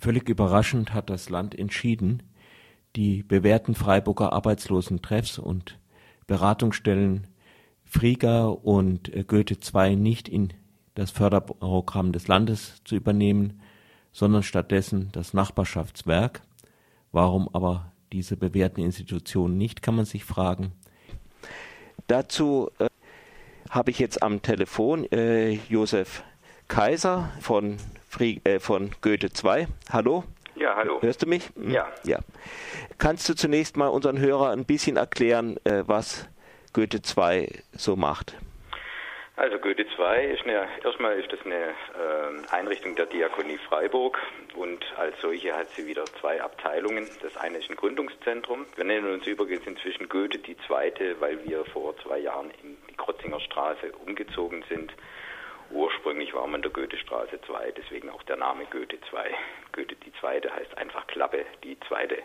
Völlig überraschend hat das Land entschieden, die bewährten Freiburger Arbeitslosentreffs und Beratungsstellen Friga und äh, Goethe II nicht in das Förderprogramm des Landes zu übernehmen, sondern stattdessen das Nachbarschaftswerk. Warum aber diese bewährten Institutionen nicht, kann man sich fragen. Dazu äh, habe ich jetzt am Telefon äh, Josef Kaiser von, von Goethe II. Hallo. Ja, hallo. Hörst du mich? Hm? Ja. ja. Kannst du zunächst mal unseren Hörern ein bisschen erklären, äh, was Goethe II so macht? Also Goethe II ist eine, erstmal ist das eine äh, Einrichtung der Diakonie Freiburg und als solche hat sie wieder zwei Abteilungen. Das eine ist ein Gründungszentrum. Wir nennen uns übrigens inzwischen Goethe die Zweite, weil wir vor zwei Jahren in die Krotzinger Straße umgezogen sind. Ursprünglich war man der Goethestraße 2, deswegen auch der Name Goethe 2. Goethe die Zweite heißt einfach Klappe, die Zweite.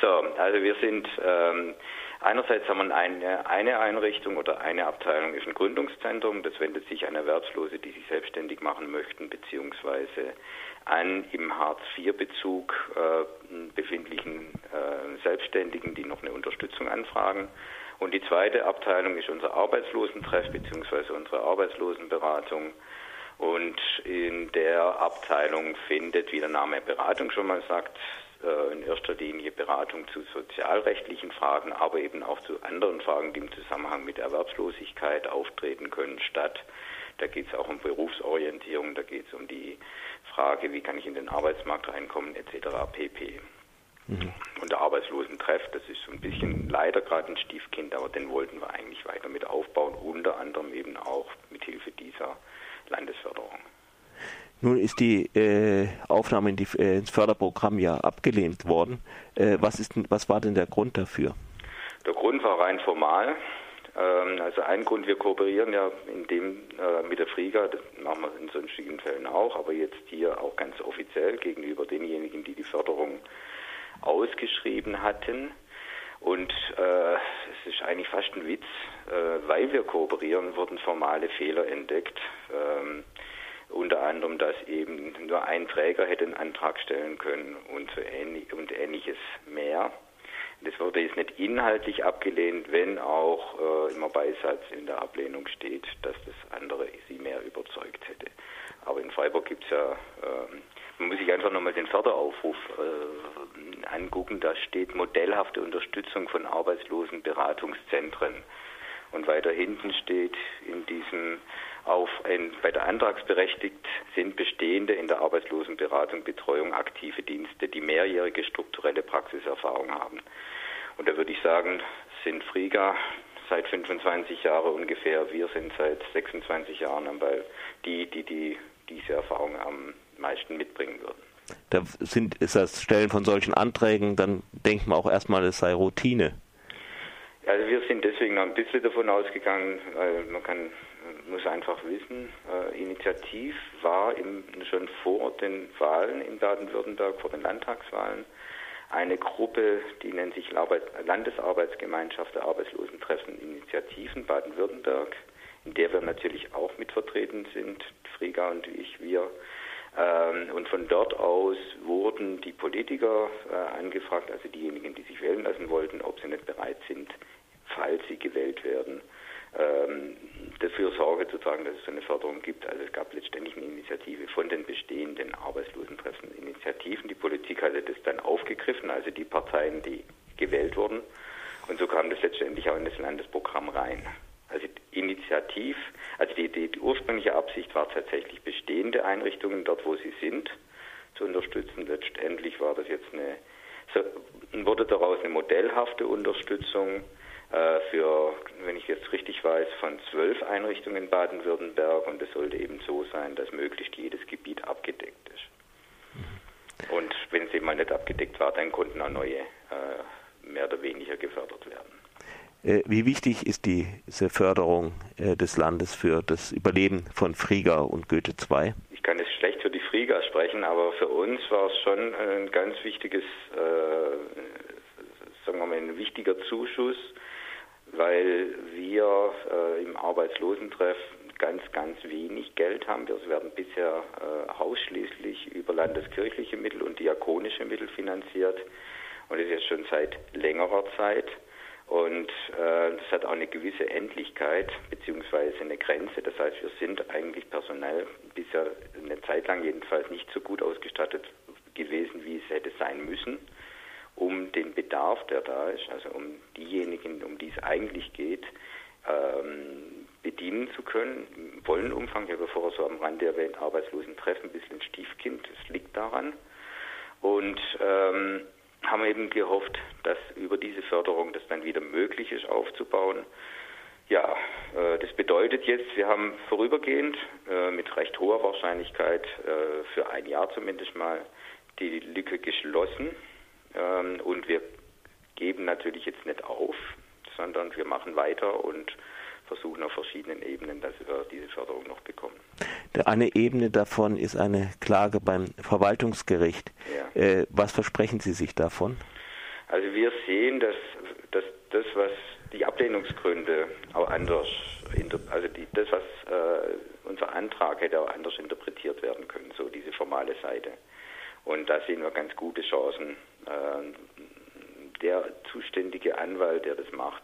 So, also wir sind ähm, Einerseits haben wir eine, eine Einrichtung oder eine Abteilung ist ein Gründungszentrum. Das wendet sich an Erwerbslose, die sich selbstständig machen möchten, beziehungsweise an im Hartz-IV-Bezug äh, befindlichen äh, Selbstständigen, die noch eine Unterstützung anfragen. Und die zweite Abteilung ist unser Arbeitslosentreff beziehungsweise unsere Arbeitslosenberatung. Und in der Abteilung findet, wie der Name Beratung schon mal sagt, äh, in erster Linie Beratung zu sozialrechtlichen Fragen, aber eben auch zu anderen Fragen, die im Zusammenhang mit Erwerbslosigkeit auftreten können, statt. Da geht es auch um Berufsorientierung, da geht es um die Frage, wie kann ich in den Arbeitsmarkt reinkommen, etc. pp. Mhm. Und der Arbeitslosentreff, das ist so ein bisschen leider gerade ein Stiefkind, aber den wollten wir eigentlich weiter mit aufbauen, unter anderem eben auch mit Hilfe dieser Landesförderung. Nun ist die äh, Aufnahme in die, äh, ins Förderprogramm ja abgelehnt worden. Äh, was, ist, was war denn der Grund dafür? Der Grund war rein formal. Ähm, also ein Grund, wir kooperieren ja in dem, äh, mit der Friga, das machen wir in sonstigen Fällen auch, aber jetzt hier auch ganz offiziell gegenüber denjenigen, die die Förderung ausgeschrieben hatten. Und äh, es ist eigentlich fast ein Witz, äh, weil wir kooperieren, wurden formale Fehler entdeckt. Ähm, unter anderem, dass eben nur ein Träger hätte einen Antrag stellen können und, so ähnlich, und ähnliches mehr. Das wurde jetzt nicht inhaltlich abgelehnt, wenn auch äh, immer Beisatz in der Ablehnung steht, dass das andere sie mehr überzeugt hätte. Aber in Freiburg gibt es ja, äh, man muss sich einfach nochmal den Förderaufruf äh, angucken, da steht modellhafte Unterstützung von Arbeitslosenberatungszentren. Und weiter hinten steht in diesem auf ein, bei der Antragsberechtigt sind bestehende in der Arbeitslosenberatung, Betreuung aktive Dienste, die mehrjährige strukturelle Praxiserfahrung haben. Und da würde ich sagen, sind Friga seit 25 Jahren ungefähr, wir sind seit 26 Jahren am Ball, die, die, die diese Erfahrung am meisten mitbringen würden. Da sind, ist das Stellen von solchen Anträgen, dann denkt man auch erstmal, es sei Routine. Also wir sind deswegen noch ein bisschen davon ausgegangen, weil man kann muss einfach wissen, äh, Initiativ war im, schon vor den Wahlen in Baden-Württemberg, vor den Landtagswahlen, eine Gruppe, die nennt sich Landesarbeitsgemeinschaft der Arbeitslosentreffen Initiativen Baden-Württemberg, in der wir natürlich auch mit vertreten sind, Friga und ich, wir. Ähm, und von dort aus wurden die Politiker äh, angefragt, also diejenigen, die sich wählen lassen wollten, ob sie nicht bereit sind, falls sie gewählt werden, ähm, dafür Sorge zu tragen, dass es eine Förderung gibt. Also es gab letztendlich eine Initiative von den bestehenden Arbeitslosentreffen Initiativen. Die Politik hatte das dann aufgegriffen, also die Parteien, die gewählt wurden. Und so kam das letztendlich auch in das Landesprogramm rein. Also Initiativ, also die, die, die ursprüngliche Absicht war tatsächlich bestehende Einrichtungen dort, wo sie sind, zu unterstützen. Letztendlich war das jetzt eine, so, wurde daraus eine modellhafte Unterstützung für, wenn ich jetzt richtig weiß, von zwölf Einrichtungen in Baden-Württemberg und es sollte eben so sein, dass möglichst jedes Gebiet abgedeckt ist. Und wenn es eben mal nicht abgedeckt war, dann konnten auch neue äh, mehr oder weniger gefördert werden. Äh, wie wichtig ist diese Förderung des Landes für das Überleben von Friga und Goethe II? Ich kann jetzt schlecht für die Friga sprechen, aber für uns war es schon ein ganz wichtiges, äh, sagen wir mal, ein wichtiger Zuschuss, weil wir äh, im Arbeitslosentreff ganz, ganz wenig Geld haben. Wir werden bisher äh, ausschließlich über landeskirchliche Mittel und diakonische Mittel finanziert. Und das ist jetzt schon seit längerer Zeit. Und äh, das hat auch eine gewisse Endlichkeit beziehungsweise eine Grenze. Das heißt, wir sind eigentlich personell bisher eine Zeit lang jedenfalls nicht so gut ausgestattet gewesen, wie es hätte sein müssen, um den Bedarf, der da ist, also um diejenigen, um die es eigentlich geht, ähm, bedienen zu können. Im vollen Umfang, ich habe vorher so am Rande erwähnt, Arbeitslosentreffen, ein bisschen Stiefkind, das liegt daran. Und ähm, haben eben gehofft, dass über diese Förderung das dann wieder möglich ist aufzubauen. Ja, äh, das bedeutet jetzt, wir haben vorübergehend äh, mit recht hoher Wahrscheinlichkeit äh, für ein Jahr zumindest mal die Lücke geschlossen ähm, und wir geben natürlich jetzt nicht auf, sondern wir machen weiter und versuchen auf verschiedenen Ebenen, dass wir diese Förderung noch bekommen. Eine Ebene davon ist eine Klage beim Verwaltungsgericht. Ja. Äh, was versprechen Sie sich davon? Also wir sehen, dass, dass das, was die Ablehnungsgründe auch anders, also die, das, was äh, unser Antrag hätte auch anders interpretiert werden können, so diese formale Seite. Und da sehen wir ganz gute Chancen. Äh, der zuständige Anwalt, der das macht,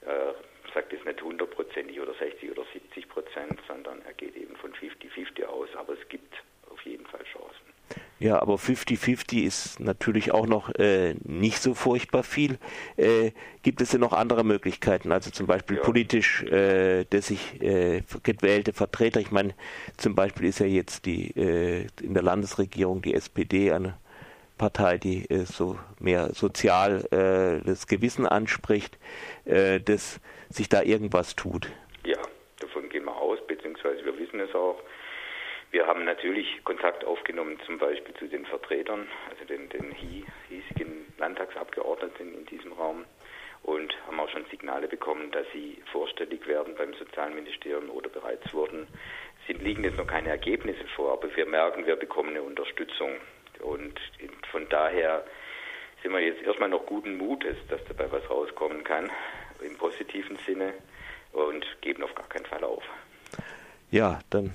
äh, sagt es nicht hundertprozentig oder 60 oder 70 Prozent, sondern er geht eben von 50-50 aus. Aber es gibt auf jeden Fall Chancen. Ja, aber 50-50 ist natürlich auch noch äh, nicht so furchtbar viel. Äh, gibt es denn noch andere Möglichkeiten? Also zum Beispiel ja. politisch, äh, dass sich äh, gewählte Vertreter, ich meine, zum Beispiel ist ja jetzt die äh, in der Landesregierung die SPD eine Partei, die äh, so mehr sozial das Gewissen anspricht, dass sich da irgendwas tut. Ja, davon gehen wir aus, beziehungsweise wir wissen es auch. Wir haben natürlich Kontakt aufgenommen, zum Beispiel zu den Vertretern, also den, den hiesigen Landtagsabgeordneten in diesem Raum und haben auch schon Signale bekommen, dass sie vorstellig werden beim Sozialministerium oder bereits wurden. Es liegen jetzt noch keine Ergebnisse vor, aber wir merken, wir bekommen eine Unterstützung. Und von daher sind wir jetzt erstmal noch guten Mutes, dass dabei was rauskommen kann, im positiven Sinne, und geben auf gar keinen Fall auf. Ja, dann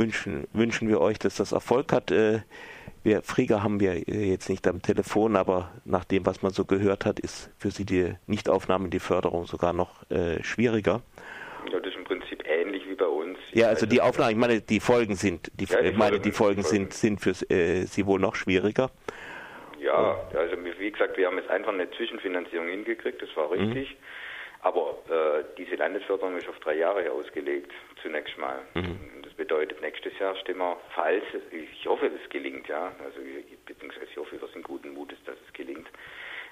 wünschen, wünschen wir euch, dass das Erfolg hat. Äh, wir, Frieger haben wir jetzt nicht am Telefon, aber nach dem, was man so gehört hat, ist für sie die Nichtaufnahme in die Förderung sogar noch äh, schwieriger. Ja, das ist im Prinzip ähnlich wie bei uns. Ja, also die Aufnahme, ich meine, die Folgen sind, die, ja, die meine, die Folgen, sind, sind für äh, sie wohl noch schwieriger. Ja, also wie gesagt, wir haben jetzt einfach eine Zwischenfinanzierung hingekriegt, das war mhm. richtig. Mhm. Aber äh, diese Landesförderung ist auf drei Jahre ausgelegt, zunächst mal. Mhm. Das bedeutet, nächstes Jahr stimmen wir, falls, ich hoffe, es gelingt, ja, also beziehungsweise ich hoffe, wir sind guten Mutes, dass es gelingt,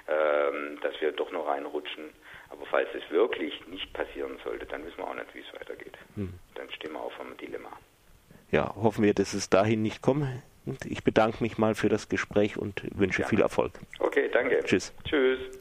ähm, dass wir doch noch reinrutschen. Aber falls es wirklich nicht passieren sollte, dann wissen wir auch nicht, wie es weitergeht. Mhm. Dann stehen wir auf einem Dilemma. Ja, hoffen wir, dass es dahin nicht kommt. Ich bedanke mich mal für das Gespräch und wünsche ja. viel Erfolg. Okay, danke. Tschüss. Tschüss.